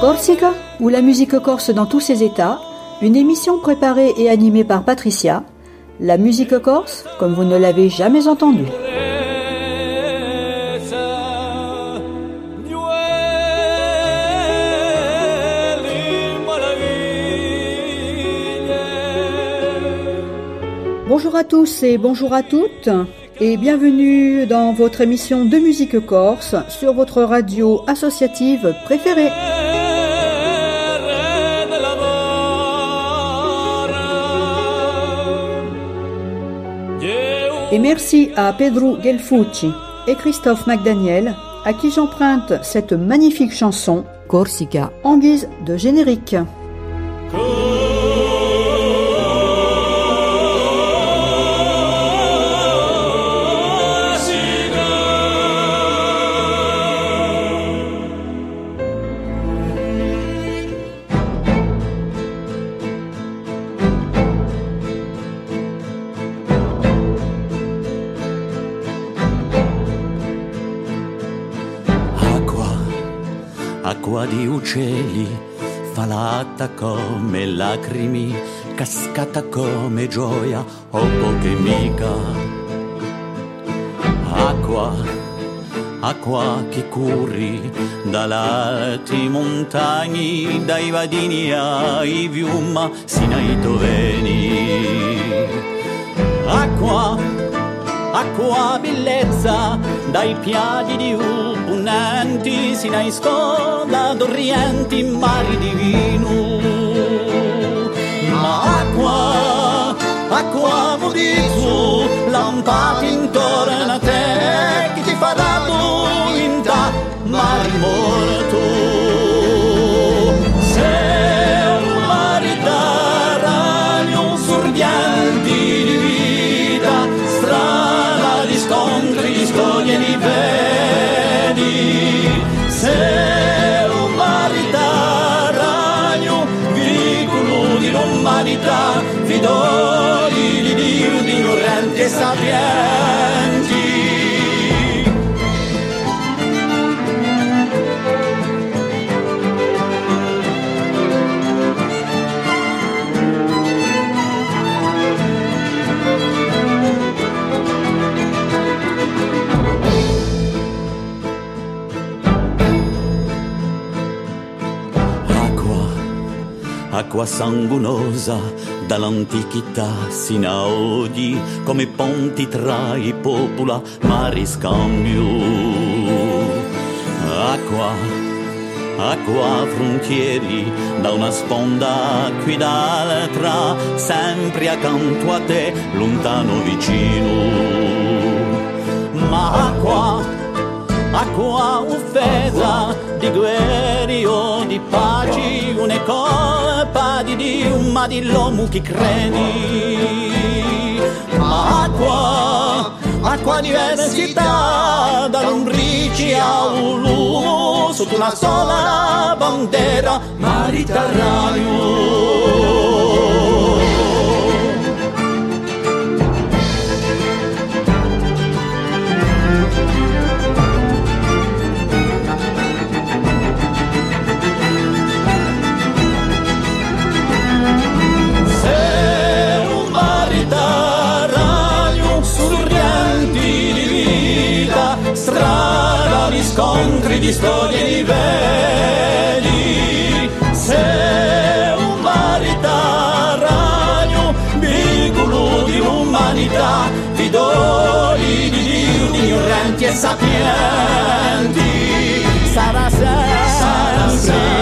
Corsica, ou la musique corse dans tous ses états, une émission préparée et animée par Patricia. La musique corse, comme vous ne l'avez jamais entendue. Bonjour à tous et bonjour à toutes et bienvenue dans votre émission de musique corse sur votre radio associative préférée. Et merci à Pedro Gelfucci et Christophe McDaniel à qui j'emprunte cette magnifique chanson Corsica en guise de générique. Come lacrimi, cascata come gioia, o poche mica. Acqua, acqua che curri dall'alti montagni, dai vadini ai fiumma, sino ai toveni. Acqua, acqua bellezza dai piadi di upunanti sino ai scola d'orienti mari di vino. Ma acqua acqua budizzu lampati intorno a te acqua sanguinosa dall'antichità sino a oggi, come ponti tra i popoli, mari scambio. Acqua, acqua frontieri da una sponda qui dall'altra, sempre accanto a te, lontano vicino. Ma acqua, acqua offesa di guerre o di pace, non ma di l'uomo che credi. Ma acqua, acqua diversità, dall'ombrici a Ulu, sotto una sola bandera, Mediterraneo. Di storie di veli. Sei un maritaranio, vicolo di umanità, di Dio, di ignoranti e sapienti. Sarà sempre, sarà sempre,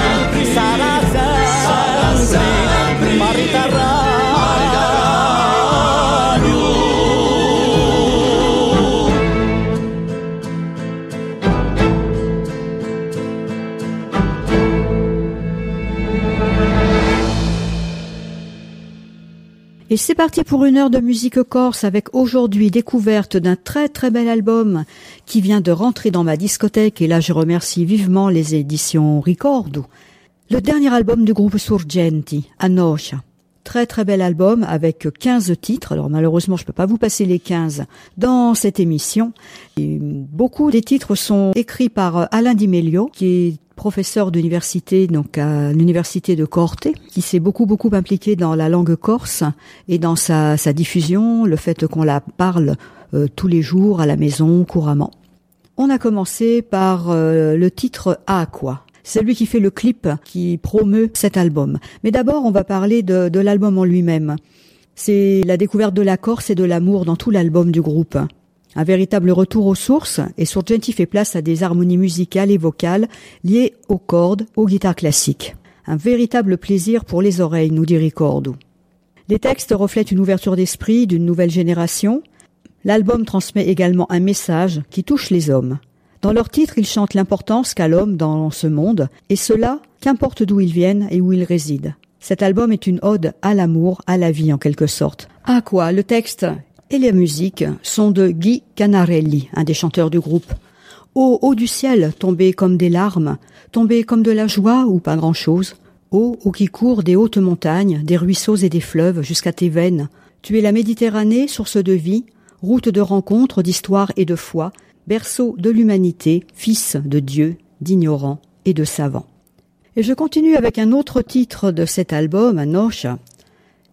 Et c'est parti pour une heure de musique corse avec aujourd'hui découverte d'un très très bel album qui vient de rentrer dans ma discothèque et là je remercie vivement les éditions Ricordo. Le dernier album du groupe Surgenti, Anosha. Très très bel album avec 15 titres. Alors malheureusement je peux pas vous passer les 15 dans cette émission. Et beaucoup des titres sont écrits par Alain Di Melio qui est professeur d'université donc à l'université de Corte, qui s'est beaucoup beaucoup impliqué dans la langue corse et dans sa, diffusion, le fait qu'on la parle euh, tous les jours à la maison couramment. On a commencé par euh, le titre À quoi c'est lui qui fait le clip qui promeut cet album. Mais d'abord, on va parler de, de l'album en lui-même. C'est la découverte de la Corse et de l'amour dans tout l'album du groupe. Un véritable retour aux sources, et Surgenti fait place à des harmonies musicales et vocales liées aux cordes, aux guitares classiques. Un véritable plaisir pour les oreilles, nous dit Ricordo. Les textes reflètent une ouverture d'esprit d'une nouvelle génération. L'album transmet également un message qui touche les hommes. Dans leur titre, ils chantent l'importance qu'a l'homme dans ce monde, et cela, qu'importe d'où ils viennent et où ils résident. Cet album est une ode à l'amour, à la vie en quelque sorte. À quoi Le texte? Et les musiques sont de Guy Canarelli, un des chanteurs du groupe. Ô haut du ciel, tombé comme des larmes, tombé comme de la joie ou pas grand-chose. Ô eau qui court des hautes montagnes, des ruisseaux et des fleuves jusqu'à tes veines. Tu es la Méditerranée, source de vie, route de rencontres, d'histoire et de foi, berceau de l'humanité, fils de Dieu, d'ignorants et de savants. Et je continue avec un autre titre de cet album,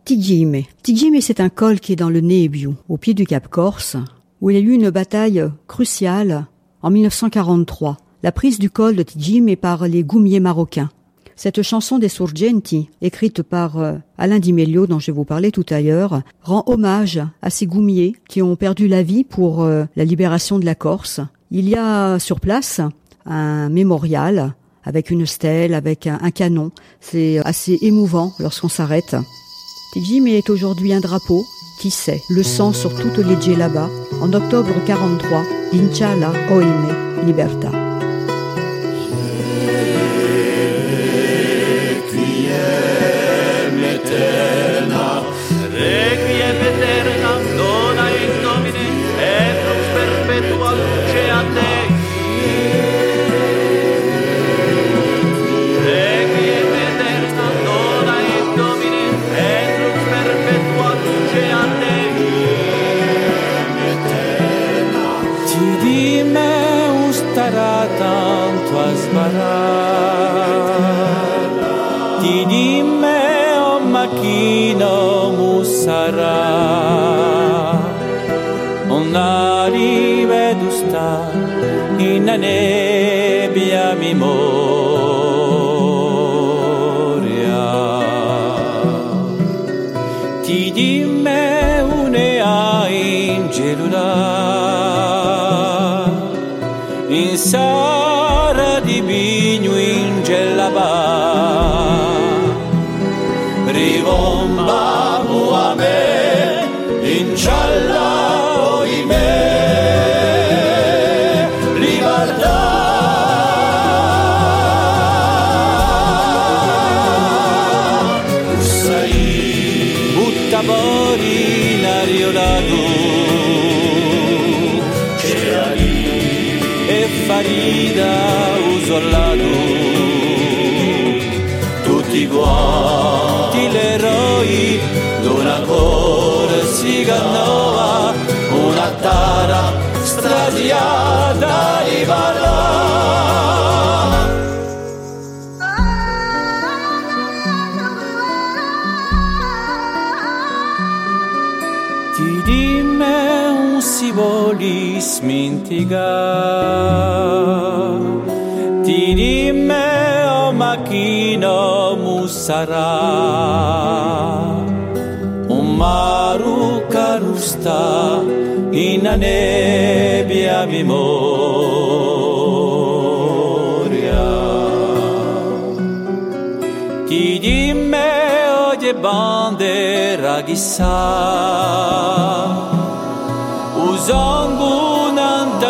Tigime. Tigime, c'est un col qui est dans le Neebiu, au pied du Cap Corse, où il y a eu une bataille cruciale en 1943. La prise du col de Tigime par les goumiers marocains. Cette chanson des Surgenti, écrite par euh, Alain Di Meglio, dont je vous parler tout à l'heure, rend hommage à ces goumiers qui ont perdu la vie pour euh, la libération de la Corse. Il y a sur place un mémorial avec une stèle, avec un, un canon. C'est assez émouvant lorsqu'on s'arrête. Tigime est aujourd'hui un drapeau, qui sait, le sang sur toutes les là-bas, en octobre 43, Inchala Oime Liberta. Farida usollato tutti quanti l'eroi d'una corsica nuova, una tara strasiata di ballare. mintiga Tirime o makino musara. Umaru karusta ina nebia memoria Tirime o de bandera guisar Os ombros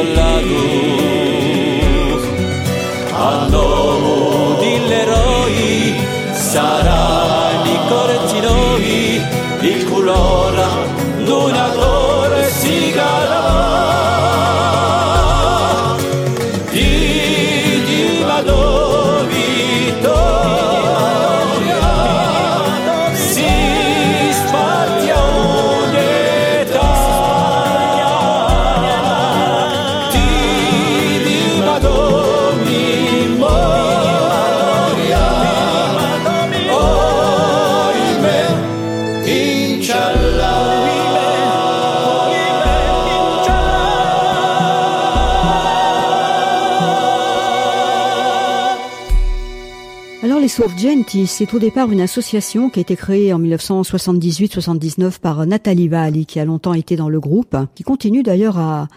idolador. Al nomo dell'eroe sarà di il colore Sorgenti, c'est au départ une association qui a été créée en 1978-79 par Nathalie Valli, qui a longtemps été dans le groupe, qui continue d'ailleurs à,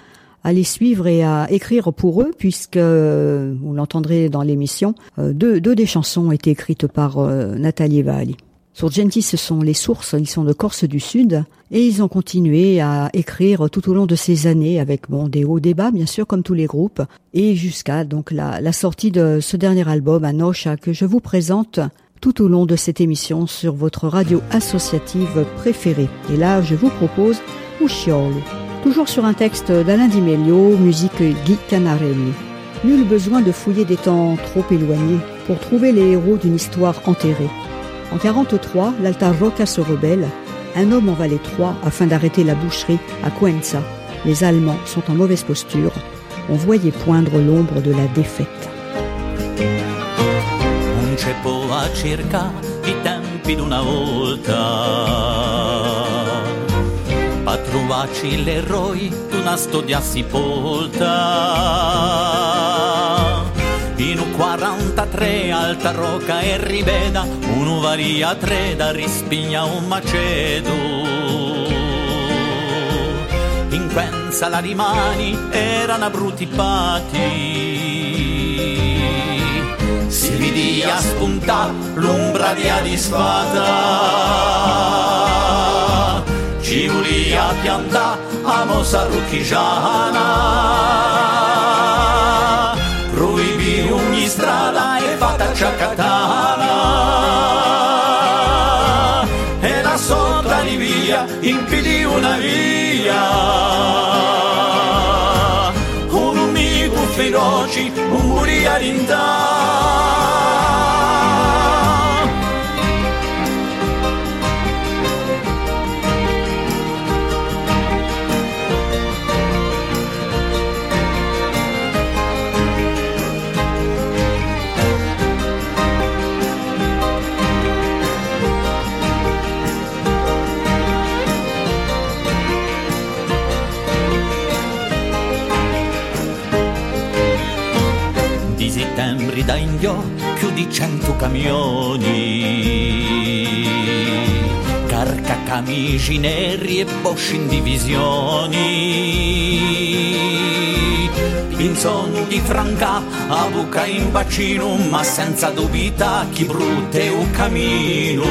les suivre et à écrire pour eux, puisque, vous l'entendrez dans l'émission, euh, deux, deux, des chansons ont été écrites par euh, Nathalie Valli. Surgenti, ce sont les sources, ils sont de Corse du Sud, et ils ont continué à écrire tout au long de ces années, avec bon des hauts débats, bien sûr, comme tous les groupes, et jusqu'à donc la, sortie de ce dernier album, Anocha, que je vous présente tout au long de cette émission sur votre radio associative préférée. Et là, je vous propose Usciolo, toujours sur un texte d'Alain Di Meglio, musique Guy Canarelli. Nul besoin de fouiller des temps trop éloignés pour trouver les héros d'une histoire enterrée. En 43, l'Alta Roca se rebelle. Un homme en valait trois afin d'arrêter la boucherie à Coenza. Les Allemands sont en mauvaise posture. On voyait poindre l'ombre de la défaite. Un ceppo a circa i tempi d'una volta a l'eroi d'una storia polta in un 43 alta roca e riveda un'uvaria tre da rispigna un macedo. In quenza la rimani erano brutti pati. Si vidia spunta l'ombra di adisfata ci volia pianta a mosa rucchigiana. Ogni strada ciacatana e la sotto di via impedì una via. Un amico feroci un buria d'intà da indio più di cento camioni, carca camici neri e bosci in divisioni. In sogno di franca a buca in bacino, ma senza dubita chi brutte un cammino.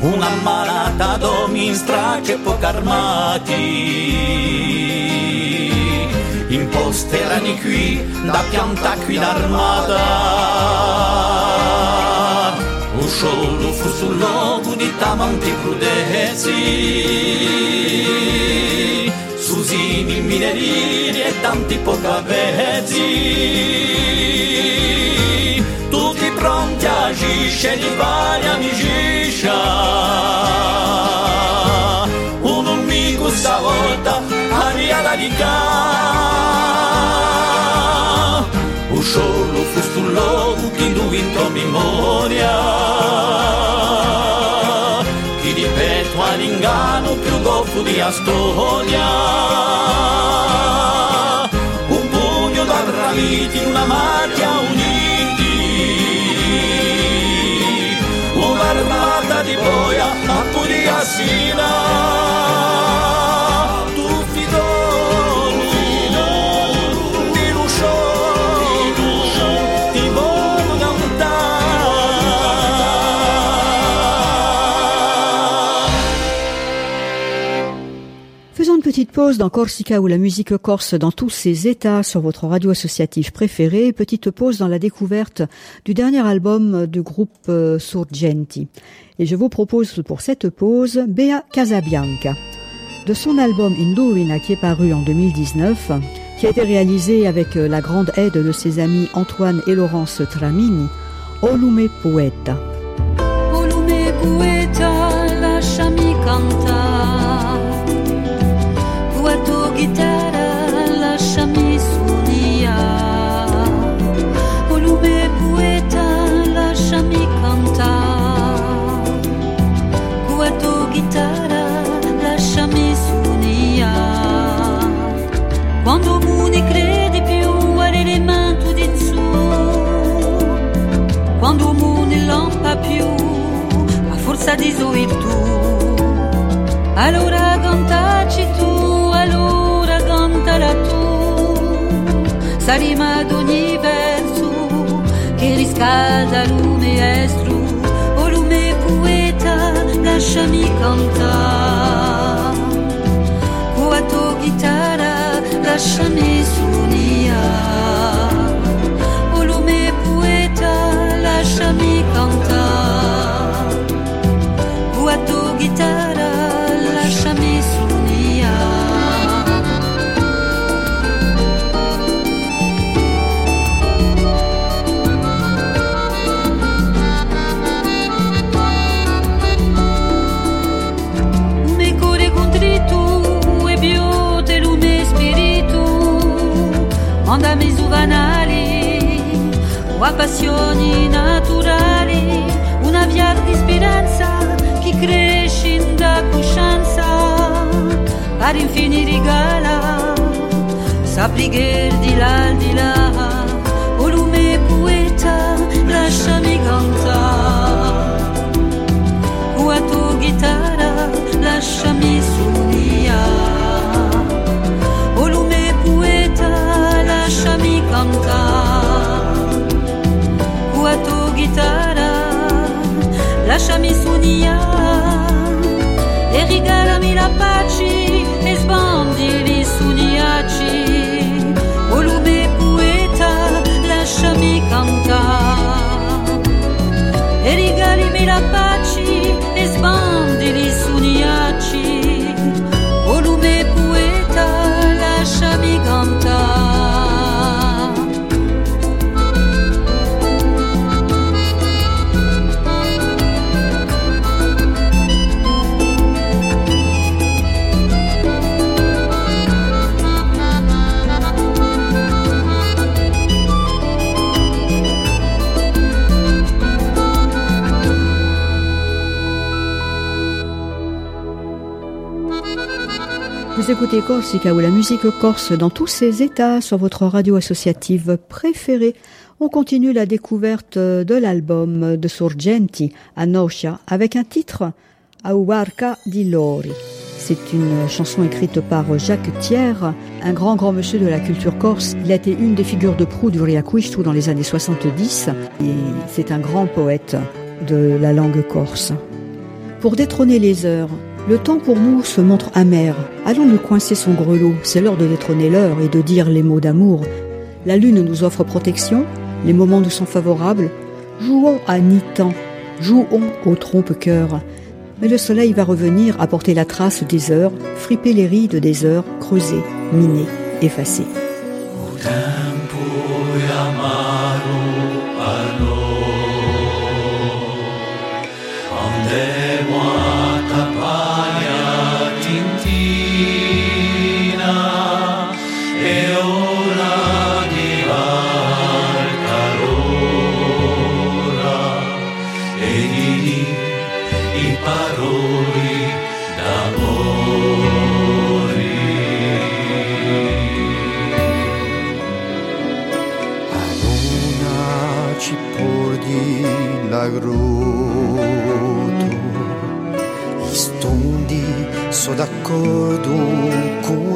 Una malata domi in strage poco armati imposterani qui da pianta qui d'armata. Un solo fu sul logo di tamanti crudezzi susini minerini e tanti pocavezzi tutti pronti a agisce di varia amicizia un amico stavolta aria la di solo fusto un fustullogu, che vinto a memoria. Chi di Petua l'ingano più goffo di Astonia. Un pugno da braviti, una macchia uniti. Un'armata di boia, a pugni assì. Pause dans Corsica ou la musique corse dans tous ses états sur votre radio associative préférée. Petite pause dans la découverte du dernier album du groupe euh, Surgenti. Et je vous propose pour cette pause Bea Casabianca. De son album Indurina qui est paru en 2019, qui a été réalisé avec euh, la grande aide de ses amis Antoine et Laurence Tramini, Olume Poeta. Olume Poeta, lasciami cantare. A forza di tu. Allora cantaci tu allora cantala tu. Sarima ad ogni verso che riscalda lume estro o lume poeta lasciami cantare. Con la tua chitarra lasciami suonare a passioni naturali una via di speranza che cresce in da coscienza. Per infini regala sappi che di là di là. O lume poeta lasciami cantare. Con la tua chitarra lasciami lasciami suonare e regalami la pace e sbandi li sogniaci o lume poeta lasciami cantare e regalimi la pace e sbandi Vous écoutez Corsica ou la musique corse dans tous ses états sur votre radio associative préférée. On continue la découverte de l'album de Sorgenti à Noscia avec un titre Auarca di Lori. C'est une chanson écrite par Jacques Thiers, un grand grand monsieur de la culture corse. Il a été une des figures de proue du Riacuistu dans les années 70 et c'est un grand poète de la langue corse. Pour détrôner les heures, le temps pour nous se montre amer. Allons nous coincer son grelot. C'est l'heure de détrôner l'heure et de dire les mots d'amour. La lune nous offre protection. Les moments nous sont favorables. Jouons à ni-temps. Jouons au trompe-cœur. Mais le soleil va revenir apporter la trace des heures, friper les rides des heures, creuser, miner, effacer. milagroso. Isto um dia sou de acordo com.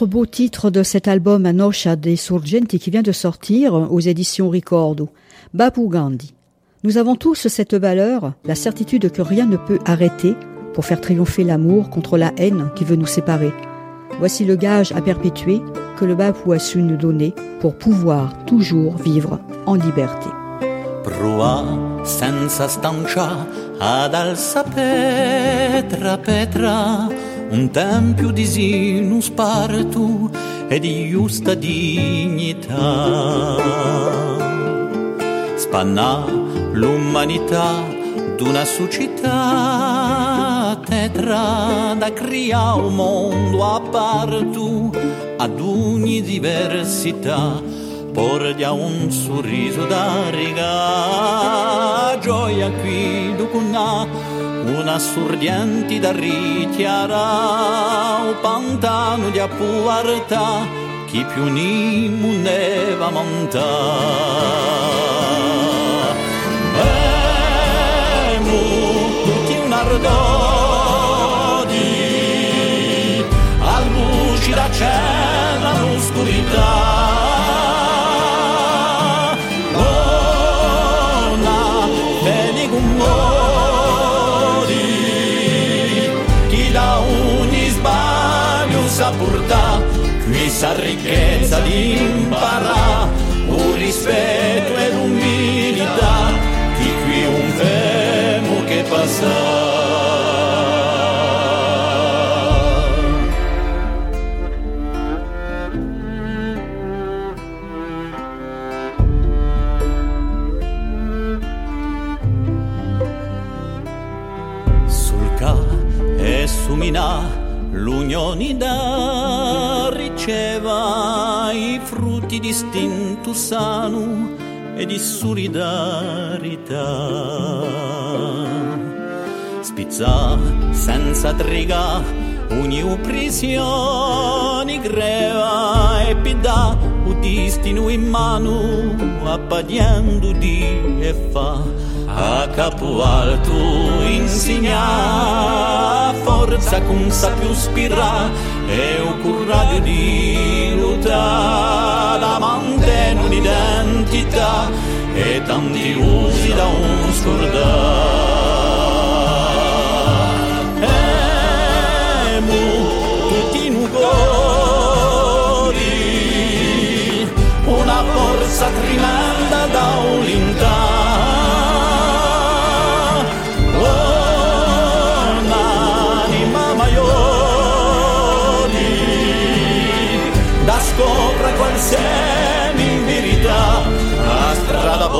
Autre beau titre de cet album Anosha dei Surgenti qui vient de sortir aux éditions Ricordo, Babu Gandhi. Nous avons tous cette valeur, la certitude que rien ne peut arrêter pour faire triompher l'amour contre la haine qui veut nous séparer. Voici le gage à perpétuer que le Bapu a su nous donner pour pouvoir toujours vivre en liberté. senza ad petra petra un tempio di sinu spartu e di giusta dignità. Spanna l'umanità d'una società tetra da creare un mondo a partu ad ogni diversità porgia un sorriso da riga gioia qui ducunà una surdienti da richiara o pantano di appuarta chi più ni muneva monta Emu tutti un ardodi al luci da cena l'oscurità questa ricchezza di imparare un rispetto e l'umiltà di qui un femo che passa. Sul ca e sumina l'unione frutti di stinto sano e di solidarietà. Spizza senza triga, ogni oppressione greva e pida o destino in mano, appadiando di e fa a capo alto insegna forza con sa più spirà e un coraggio di tanti usi da un scordare. Emu, tutti in una forza trimanda da un'intà. Un'anima maiori, da scopra qualsiasi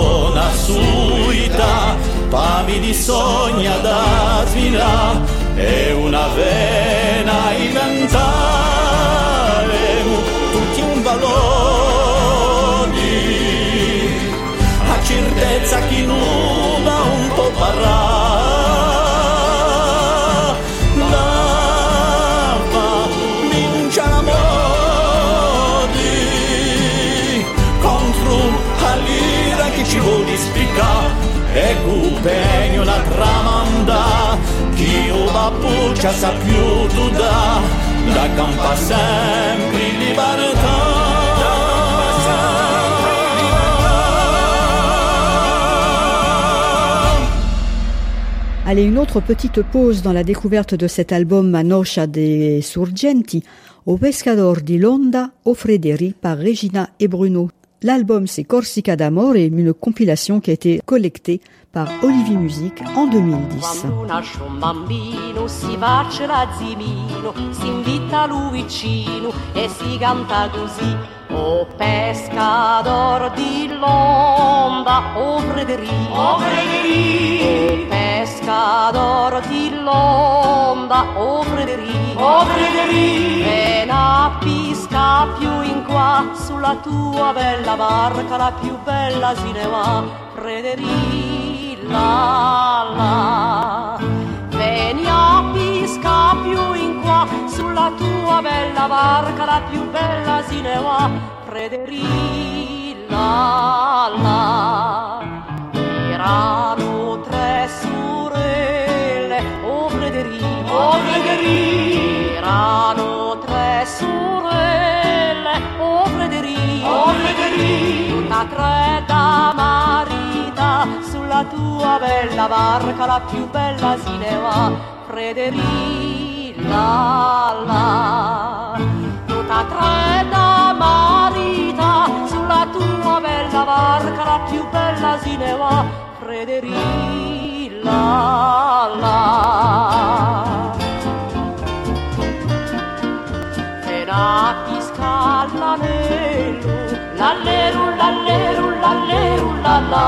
buona suita, pami di sogna da svilà, e una vena inventare tutti un valore, a certezza chi nuda un po' parrà. Allez, une autre petite pause dans la découverte de cet album Manosha de Surgenti, au Pescador di Londa, Frédéric par Regina et Bruno. L'album c'est Corsica d'Amore et une compilation qui a été collectée par Olivier Music en 2010. Quando nasce un bambino si faccia l'azzimino, si invita lui vicino e si canta così. O pescador di l'onda, o Frederico, o Frederico, o pescador di l'onda, o Frederico, o Frederico, e a pisca più in qua, sulla tua bella barca, la più bella si ne va, Frederico la Vieni a pisca più in qua Sulla tua bella barca La più bella si ne va. Frederi la Erano tre sorelle Oh Frederi Oh Frederi Erano tre sorelle Oh da marita sulla tua bella barca la più bella si ne va. Frederi la tutta tre da marita sulla tua bella barca la più bella si ne va. Frederi la la l'anello, l'allero, l'allero, l'allero, la la.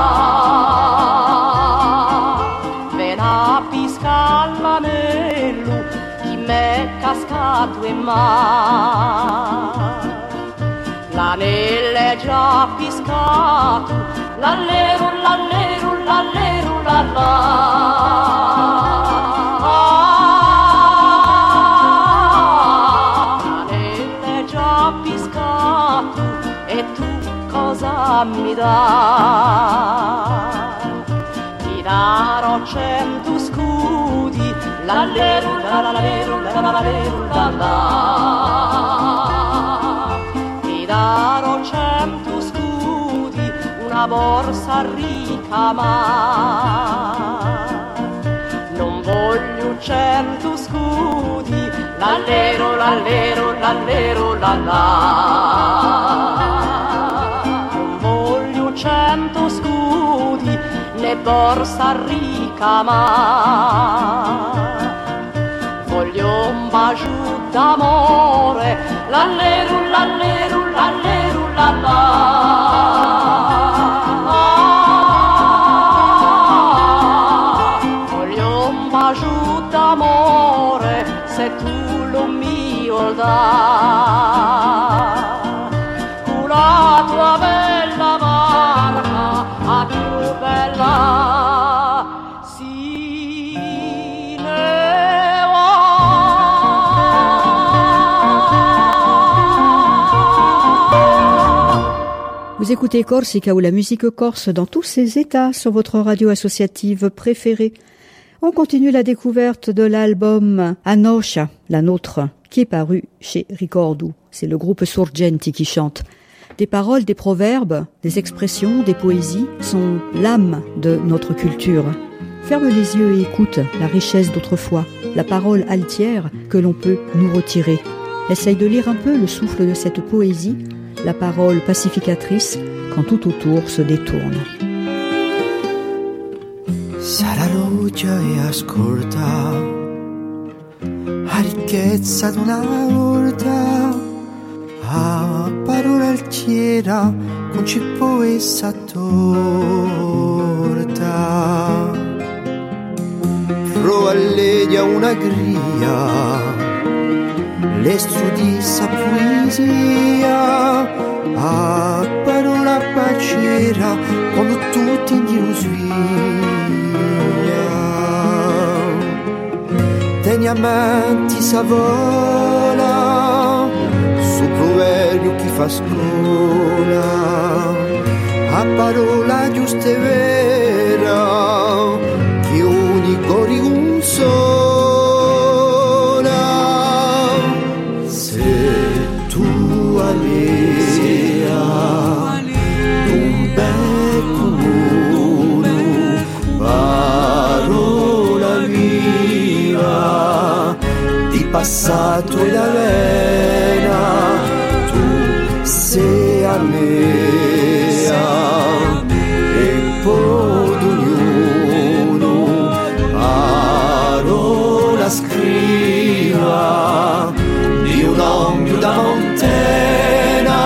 Ven a piscar l'anello, chi m'è cascato in mare. L'anello è già piscato, l'allero, l'allero, l'allero, la. ammirà ti darò cento scudi la leru la la leru la la 기다려 la la. Ti darò cento scudi una borsa ricca ma. Non voglio cento scudi l'allero la l'allero la la cento scudi né borsa ricca ma voglio un bacio d'amore l'alleru l'alleru l'alleru la la écoutez Corsica ou la musique corse dans tous ses états sur votre radio associative préférée. On continue la découverte de l'album Anosha, la nôtre, qui est paru chez Ricordo. C'est le groupe Surgenti qui chante. Des paroles, des proverbes, des expressions, des poésies sont l'âme de notre culture. Ferme les yeux et écoute la richesse d'autrefois, la parole altière que l'on peut nous retirer. Essaye de lire un peu le souffle de cette poésie, la parole pacificatrice quand tout autour se détourne. Sarà luce e ascolta, a ricchezza d'una volta a parola altiera con cippo e torta pro alledia una gria le studi sa poesia a parola pacera quando tutti in svia teni amanti sa vola su proverbio chi fa scuola. A parola giusta e vera che unico rigunso passato e la vena, tu sei a mea e poi ognuno parola scriva di un ombio da montena,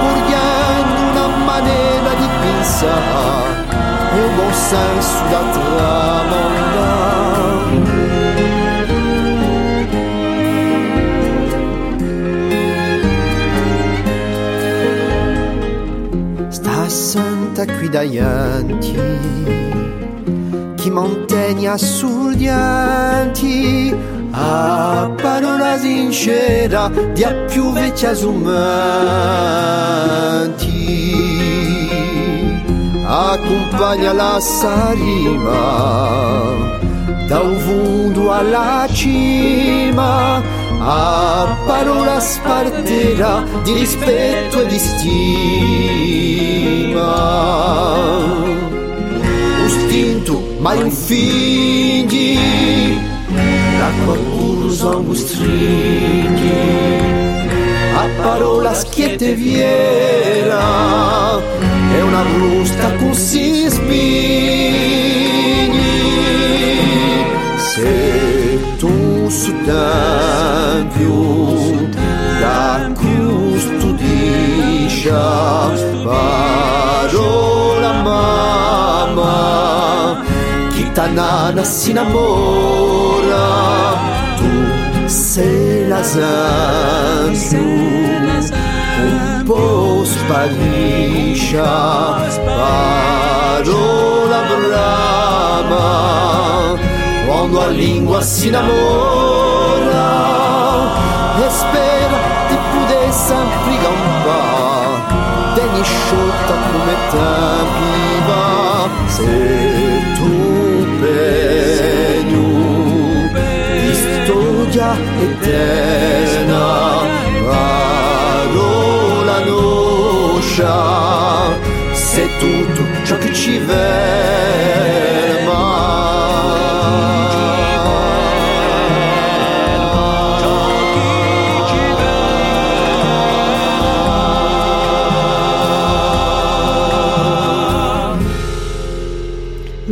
purgando una maniera di pensare e un buon senso da tramandare. Santa qui davanti chi montagna surdianti a parola sincera di a più vecchia sumanti. Accompagna la sarima da un alla cima a parola sparterà di rispetto e di stima. Un stinto, mai un figli, l'acqua cursa un stringhi, a parola schiette viera, è una brusta con si spigni. Se tu su più da custodiscia parola mamma chi tanana si innamora tu sei la santu un po' spariscia parola brama quando a língua se namora. Espera de poder sempre campare, teni asciutta come tempi se tu pegno história eterna, parola nostra, se tutto ciò che ci vede.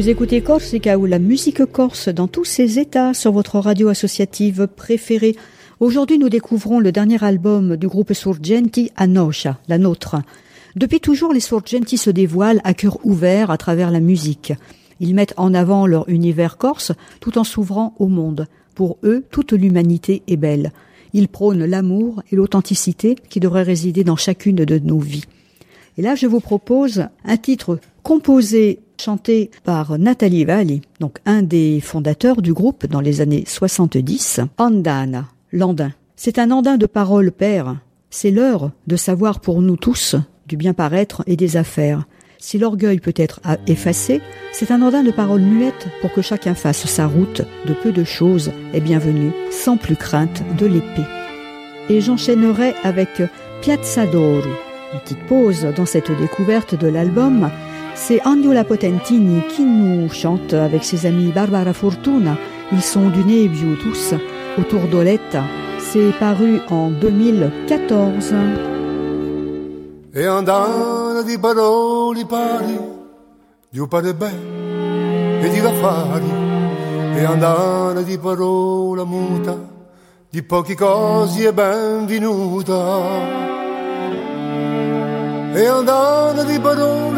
Vous écoutez Corsica ou la musique corse dans tous ses états sur votre radio associative préférée. Aujourd'hui, nous découvrons le dernier album du groupe Surgenti, Anosha, la nôtre. Depuis toujours, les Surgenti se dévoilent à cœur ouvert à travers la musique. Ils mettent en avant leur univers corse tout en s'ouvrant au monde. Pour eux, toute l'humanité est belle. Ils prônent l'amour et l'authenticité qui devraient résider dans chacune de nos vies. Et là, je vous propose un titre composé chanté par Nathalie Valli, donc un des fondateurs du groupe dans les années 70, Andana, l'andin. C'est un andin de parole père. C'est l'heure de savoir pour nous tous du bien paraître et des affaires. Si l'orgueil peut être effacé, c'est un andin de parole muette pour que chacun fasse sa route de peu de choses et bienvenue, sans plus crainte de l'épée. Et j'enchaînerai avec Piazza d'Oro. Une petite pause dans cette découverte de l'album c'est Andiola Potentini qui nous chante avec ses amis Barbara Fortuna. Ils sont du Nebiu tous autour d'Oletta. C'est paru en 2014. E andare di parole pari, di pare bene e di affari, e andare di parola muta, di poche cose è benvenuta. E andando di parole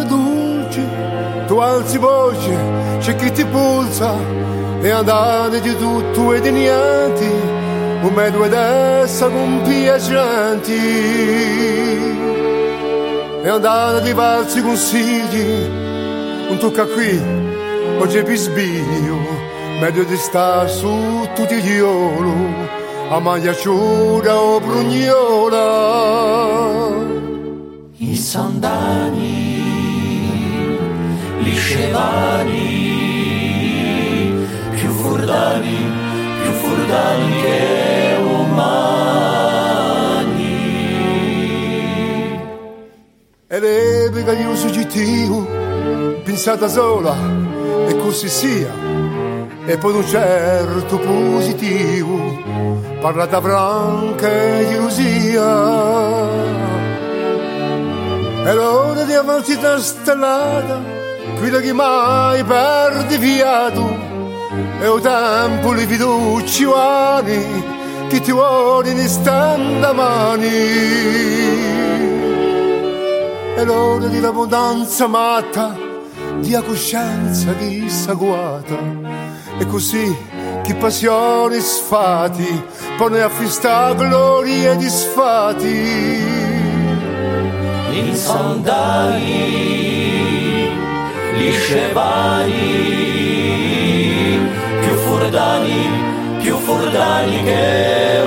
tu alzi voce, c'è chi ti pulsa, e andando di tutto e di niente, un medo ed essa con piacenti. E andando di valsi consigli, un tocca qui, oggi è bisbio, meglio di stare su tutti gli oro a maglia ciuda o brugnola. I sandani, scevani, più furdani, più furdani che umani. E l'epica di un suggitivo, pensata sola, e così sia, e poi un certo positivo parlata franca e gelosia. E l'ora di avanti da stellata, che mai perdi fiato, e o tempo li fiduciani, che ti vuole in standa mani. E l'ora di l'abbondanza matta, di coscienza che s'agguata, e così chi passioni sfati pone a fista glorie disfati. In sandali gli scevani più furdani più furdani che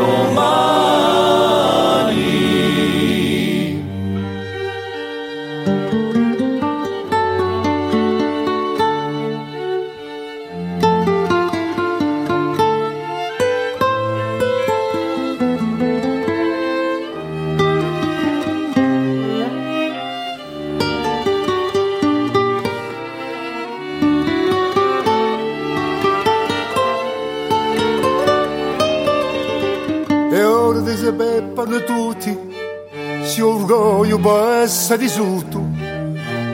peppano tutti, si orgoglio bassa di sotto,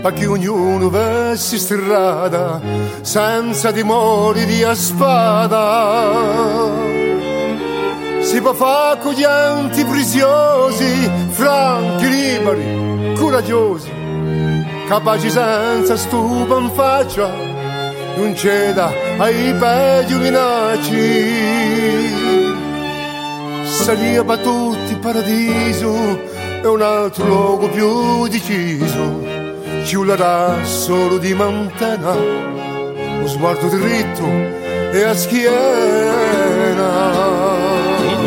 ma che ognuno vessi strada senza timori di a spada. Si può fare con gli enti franchi, liberi, coraggiosi, capaci senza stupa in faccia, non ceda ai peggio minacci salia per tutti paradiso e un altro luogo più deciso. Ci volerà solo di mantena lo sguardo dritto e a schiena.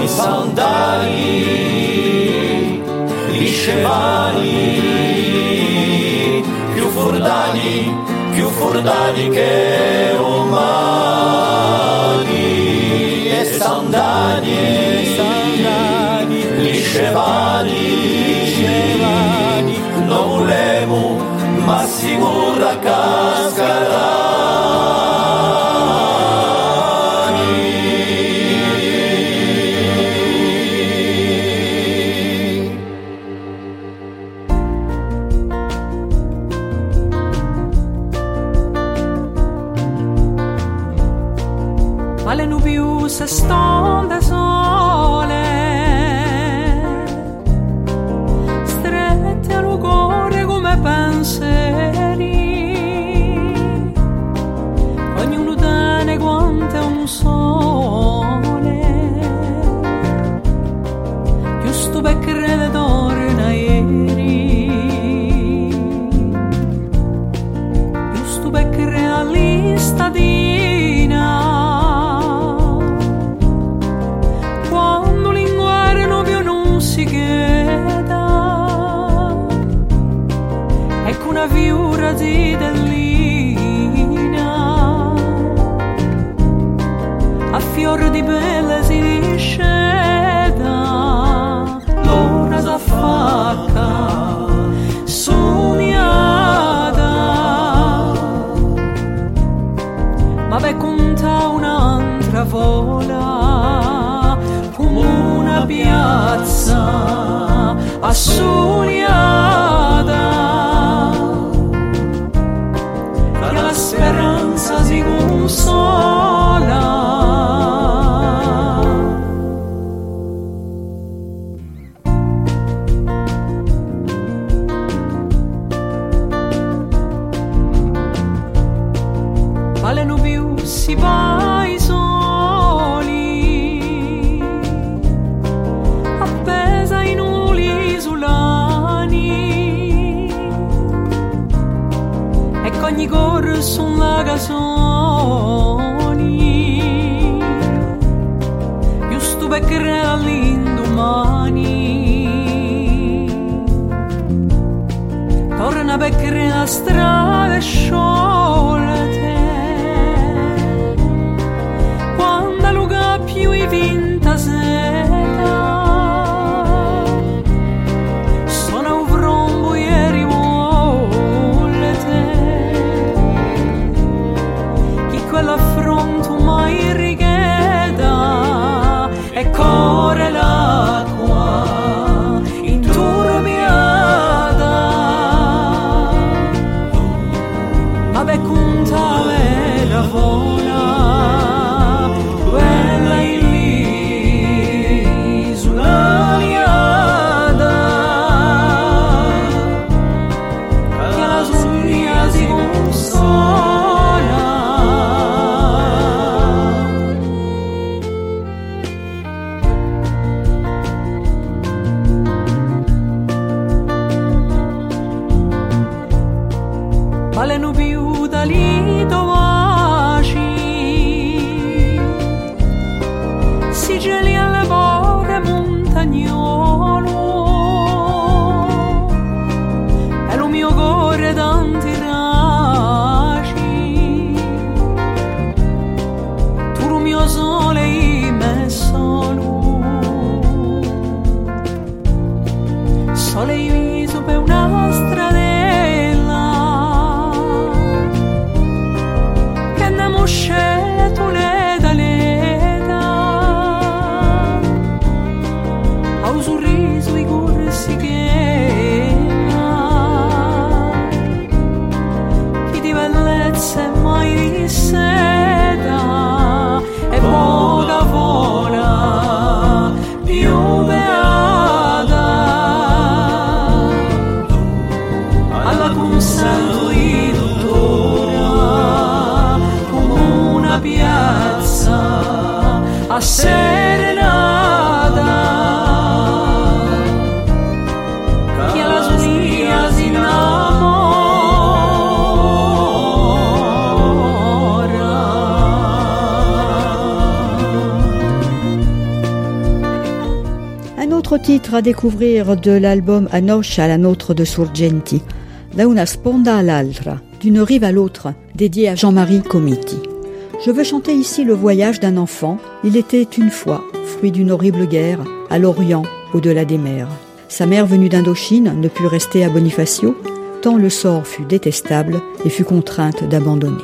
I sandali gli scevani più furdani più furdani che umani e sandali borracar. I saw. навстрою. Titre à découvrir de l'album Anoche à la nôtre de Surgenti, Da una sponda all'altra, d'une rive à l'autre, dédié à Jean-Marie Comiti. Je veux chanter ici le voyage d'un enfant. Il était une fois, fruit d'une horrible guerre, à l'Orient, au-delà des mers. Sa mère venue d'Indochine ne put rester à Bonifacio, tant le sort fut détestable et fut contrainte d'abandonner.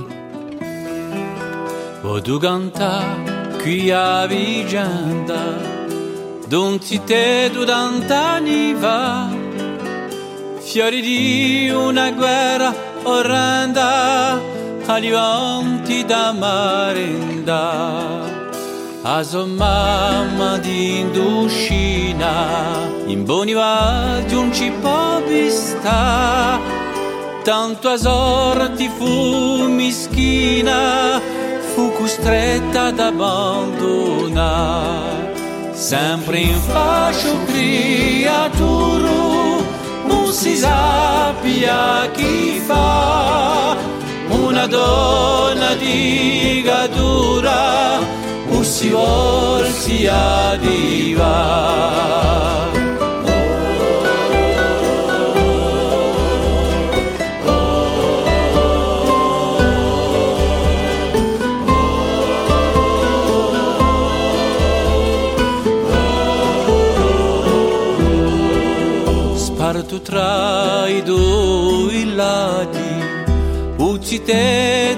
Dunti te durante anni va, fiori di una guerra orrenda, alivanti da marinda. Aso mamma di induscina, in boni di un cipo vista, tanto a sorti fu mischina, fu costretta ad abbandonare. Sempre in criatura non si sappia chi fa una donna di gadura o si vuol si adiva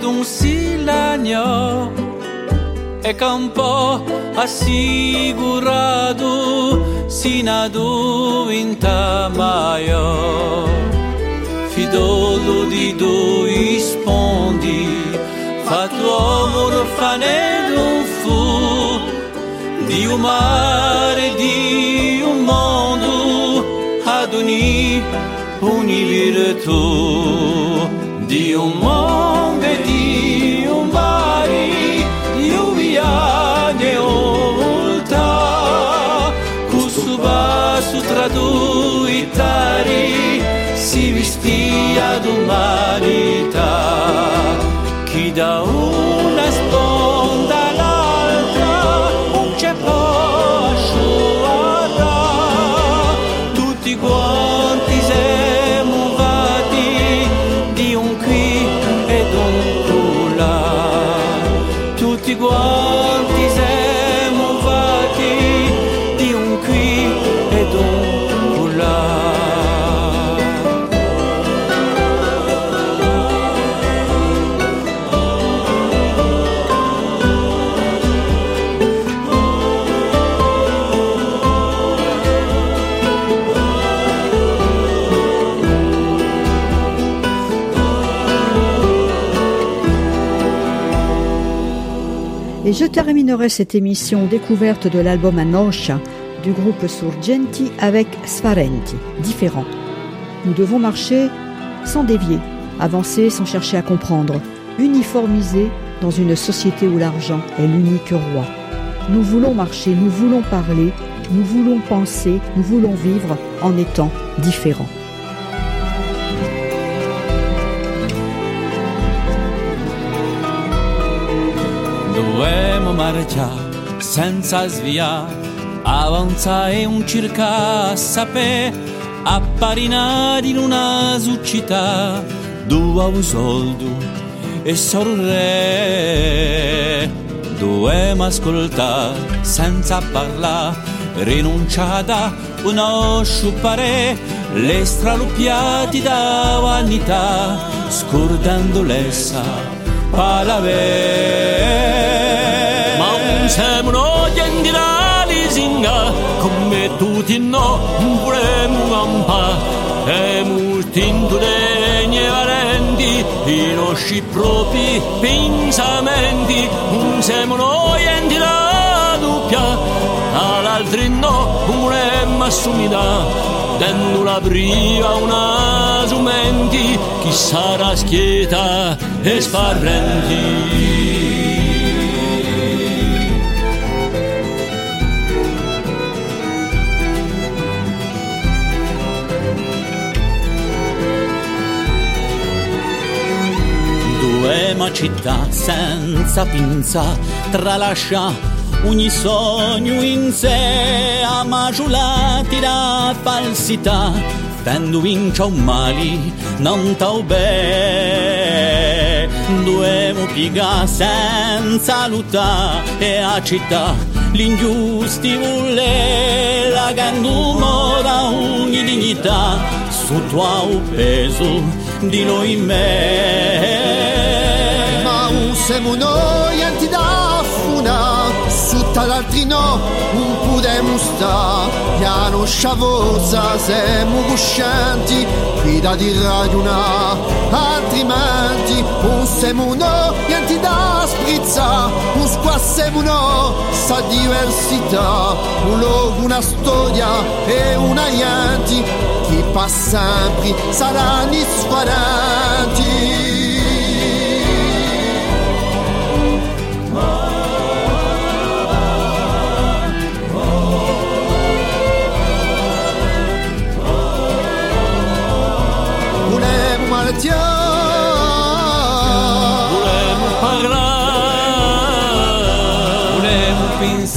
d'un silagno e campo assicurato sino ad un tamaio. Fidolo di due spondi, fatto amor fane d'un fu, di un mare, di un mondo ad uni virtù di un mondo e di un mare, di un viaggio volta, cusuba su traduitari, si vestia d'umanità. chi da una Et je terminerai cette émission découverte de l'album Anosha du groupe Surgenti avec Sfarenti, différent. Nous devons marcher sans dévier, avancer sans chercher à comprendre, uniformiser dans une société où l'argent est l'unique roi. Nous voulons marcher, nous voulons parler, nous voulons penser, nous voulons vivre en étant différents. marcia senza svia, avanza e un circa sapè, apparinare in una succità, due soldi e sorre. Dovevo m'ascolta senza parlare, rinunciata uno sciupare, le straluppiati da vanità, scordando l'essa palavera sembro gente da lisinga. Come tutti no pure muampa e multinto degne valenti i nostri propri pensamenti. Un sembro gente da doppia all'altri no pure massumida dando la briva una sumenti chi sarà schieta e sparrenti. Duema città senza pinza, tralascia ogni sogno in sé, amagiolati da falsità, tendo vincia un mali, non tau bene. Duemo piega senza lottare e a città l'ingiusti vuole la gandumo da ogni dignità su tuo peso di noi me. Ma un se munoian e ti sutta l'altri no, un pudemo sta, piano sciavosa, siamo coscienti, da di ragionà, altrimenti un siamo noi anti da sprizza, un squassemo no, sa diversità, un luogo, una storia e una niente, chi passa sempre saranno sfaranti.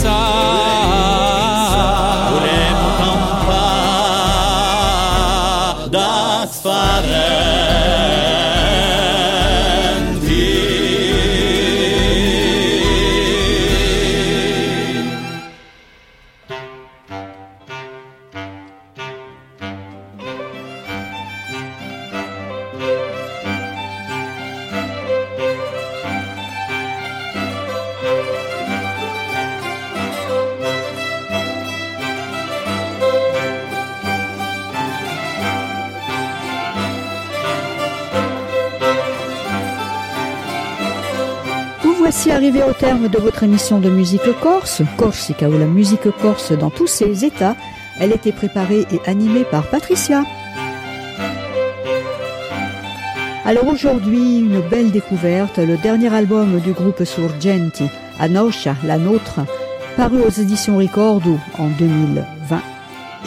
side. Voici arrivé au terme de votre émission de musique corse, Corsica ou la musique corse dans tous ses états. Elle était préparée et animée par Patricia. Alors aujourd'hui, une belle découverte, le dernier album du groupe Surgenti, Anosha, la nôtre, paru aux éditions Ricordo en 2020.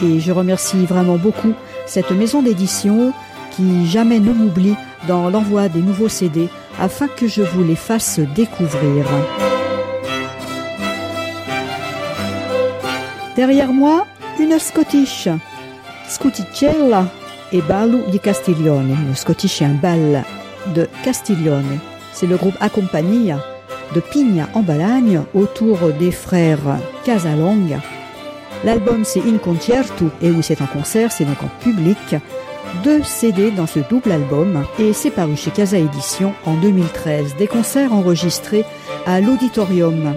Et je remercie vraiment beaucoup cette maison d'édition qui jamais ne m'oublie dans l'envoi des nouveaux CD afin que je vous les fasse découvrir. Derrière moi, une Scottish, Scuticella et Ballo di Castiglione. Le Scottish est un bal de Castiglione. C'est le groupe Accompagnia de Pigna en Balagne autour des frères Casalonga. L'album c'est In Concerto et oui c'est un concert, c'est donc en public. Deux CD dans ce double album et c'est paru chez Casa Édition en 2013. Des concerts enregistrés à l'auditorium.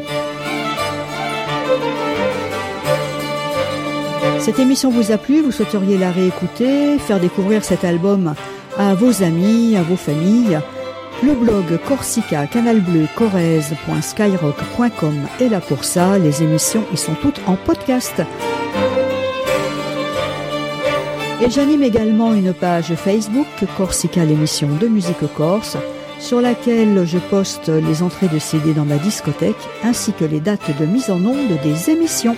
Cette émission vous a plu, vous souhaiteriez la réécouter, faire découvrir cet album à vos amis, à vos familles? Le blog Corsica, Canal Bleu, Corrèze.skyrock.com est là pour ça. Les émissions y sont toutes en podcast. Et j'anime également une page Facebook Corsica, l'émission de musique corse, sur laquelle je poste les entrées de CD dans ma discothèque ainsi que les dates de mise en onde des émissions.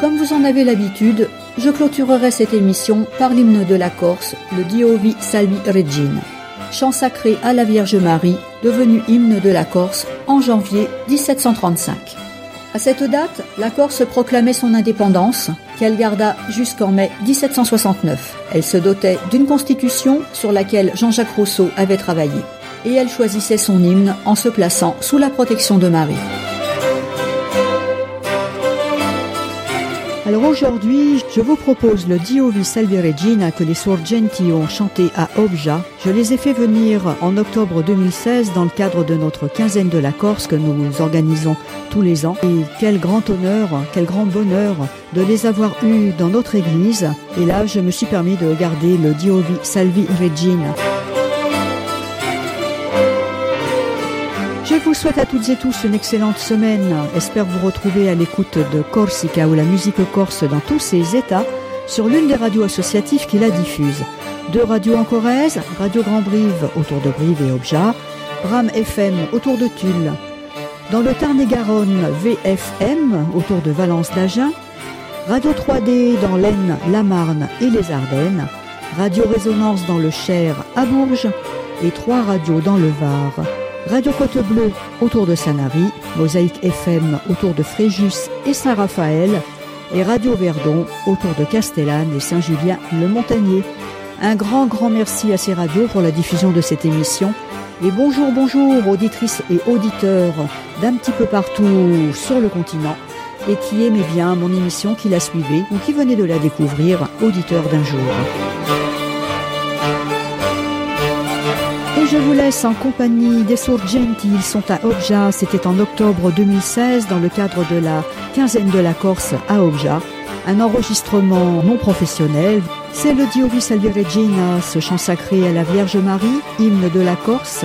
Comme vous en avez l'habitude, je clôturerai cette émission par l'hymne de la Corse, le Diovi Salvi Regina, chant sacré à la Vierge Marie, devenu hymne de la Corse en janvier 1735. À cette date, la Corse proclamait son indépendance, qu'elle garda jusqu'en mai 1769. Elle se dotait d'une constitution sur laquelle Jean-Jacques Rousseau avait travaillé, et elle choisissait son hymne en se plaçant sous la protection de Marie. Alors aujourd'hui, je vous propose le Diovi Salve Regina que les Sorgenti ont chanté à Obja. Je les ai fait venir en octobre 2016 dans le cadre de notre quinzaine de la Corse que nous organisons tous les ans. Et quel grand honneur, quel grand bonheur de les avoir eus dans notre église. Et là, je me suis permis de garder le Diovi Salvi Regina. Je vous souhaite à toutes et tous une excellente semaine. Espère vous retrouver à l'écoute de Corsica ou la musique corse dans tous ses états sur l'une des radios associatives qui la diffuse. Deux radios en Corrèze, Radio Grand Brive autour de Brive et Obja, Bram FM autour de Tulle. Dans le Tarn-et-Garonne, VFM autour de Valence d'Agen, Radio 3D dans l'Aisne, la Marne et les Ardennes, Radio Résonance dans le Cher à Bourges et trois radios dans le Var. Radio Côte Bleue autour de Sanary, Mosaïque FM autour de Fréjus et Saint-Raphaël, et Radio Verdon autour de Castellane et Saint-Julien-le-Montagnier. Un grand, grand merci à ces radios pour la diffusion de cette émission. Et bonjour, bonjour, auditrices et auditeurs d'un petit peu partout sur le continent et qui aimaient bien mon émission, qui la suivait ou qui venait de la découvrir, auditeur d'un jour. Je vous laisse en compagnie des Sorgenti. Ils sont à Obja. C'était en octobre 2016 dans le cadre de la quinzaine de la Corse à Obja. Un enregistrement non professionnel. C'est le Diovi Salve Regina, ce chant sacré à la Vierge Marie, hymne de la Corse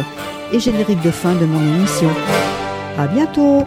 et générique de fin de mon émission. À bientôt!